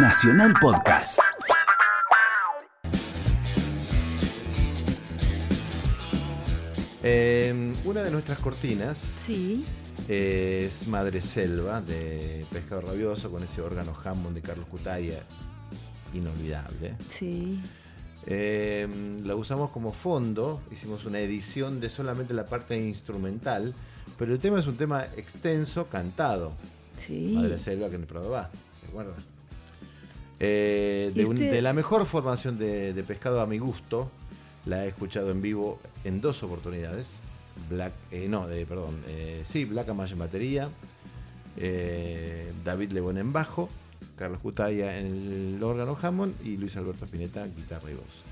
Nacional Podcast. Eh, una de nuestras cortinas Sí. es Madre Selva de Pescado Rabioso con ese órgano Hammond de Carlos Cutaya, inolvidable. Sí. Eh, la usamos como fondo, hicimos una edición de solamente la parte instrumental, pero el tema es un tema extenso, cantado. Sí. Madre Selva que en el Prado va, ¿se acuerda? Eh, de, ¿Y un- usted- de la mejor formación de, de pescado a mi gusto, la he escuchado en vivo en dos oportunidades. Black, eh, no, de, perdón, eh, sí, Black Amaya en batería, David Lebón en bajo, Carlos Cutaya en el órgano Hammond y Luis Alberto Spinetta guitarra y voz.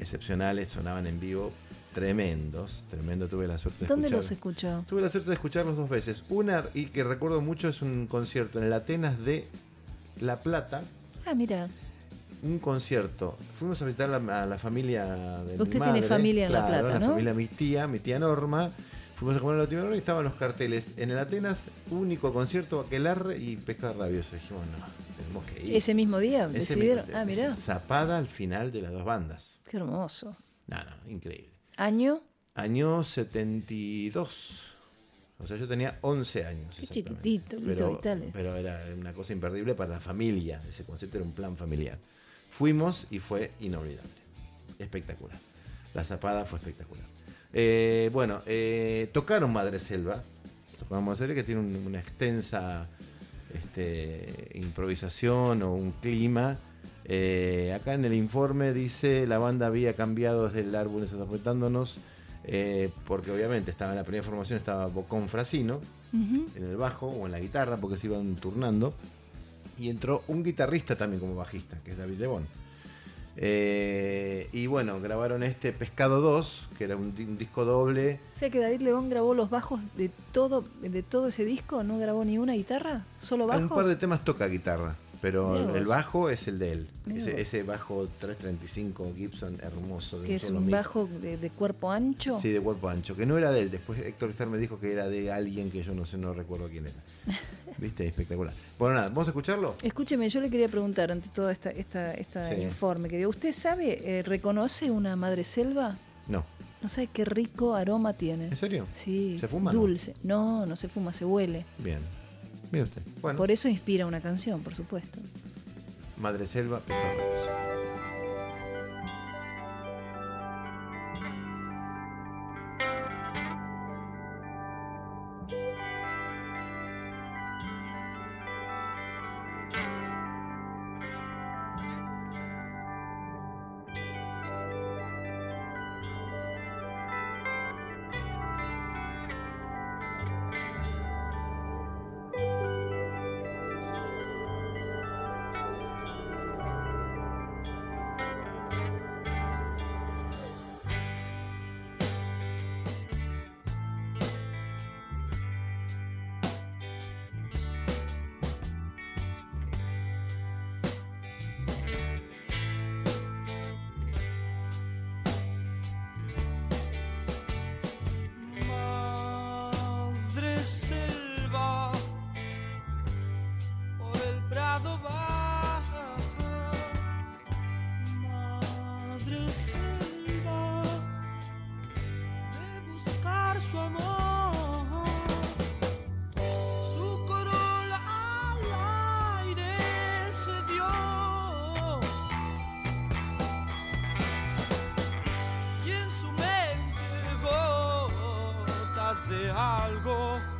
Excepcionales, sonaban en vivo, tremendos, tremendo, tuve la suerte de ¿Dónde escuchar. los escuchó? Tuve la suerte de escucharlos dos veces. Una, y que recuerdo mucho, es un concierto en el Atenas de La Plata. Ah, mira. Un concierto. Fuimos a visitar a la, a la familia de mi Usted tiene madre, familia en La Plata, la ¿no? familia de mi tía, mi tía Norma. Fuimos a comer a la tía Norma y estaban los carteles. En el Atenas, único concierto, Aquelarre y Pescado Rabioso. Dijimos, no, tenemos que ir. Ese mismo día Ese decidieron. mismo- Ah, mira. Zapada al final de las dos bandas. Qué hermoso. No, no, increíble. ¿Año? Año 72. O sea, yo tenía 11 años. Qué chiquitito, pero, pero era una cosa imperdible para la familia. Ese concepto era un plan familiar. Fuimos y fue inolvidable. Espectacular. La zapada fue espectacular. Eh, bueno, eh, tocaron Madre Selva. Tocaron Madre Selva que tiene un- una extensa este, improvisación o un clima. Eh, acá en el informe dice la banda había cambiado desde el álbum Desafortándonos eh, porque obviamente estaba en la primera formación estaba Bocón Frasino en el bajo o en la guitarra porque se iban turnando. Y entró un guitarrista también como bajista que es David Lebón. Eh, y bueno grabaron este Pescado 2 que era un, di- un disco doble. O sea que David León grabó los bajos de todo, de todo ese disco, no grabó ni una guitarra, solo en un par bajos. de temas toca guitarra pero el, bajo es el de él ese, ese bajo 335 Gibson hermoso que es un bajo de, de cuerpo ancho. Sí, de cuerpo ancho, que no era de él. Después Héctor Star me dijo que era de alguien que yo no sé, no recuerdo quién era. ¿Viste? Espectacular. Bueno, nada, ¿vamos a escucharlo? Escúcheme, yo le quería preguntar ante todo esta, esta, esta Sí. informe que dio. ¿Usted sabe, eh, reconoce una madre selva? No. No sabe qué rico aroma tiene. ¿En serio? Sí. ¿Se fuma, no? Dulce. No, no se fuma, se huele. Bien. Mire usted. Bueno, Por eso inspira una canción, por supuesto. Madre Selva, Pescado people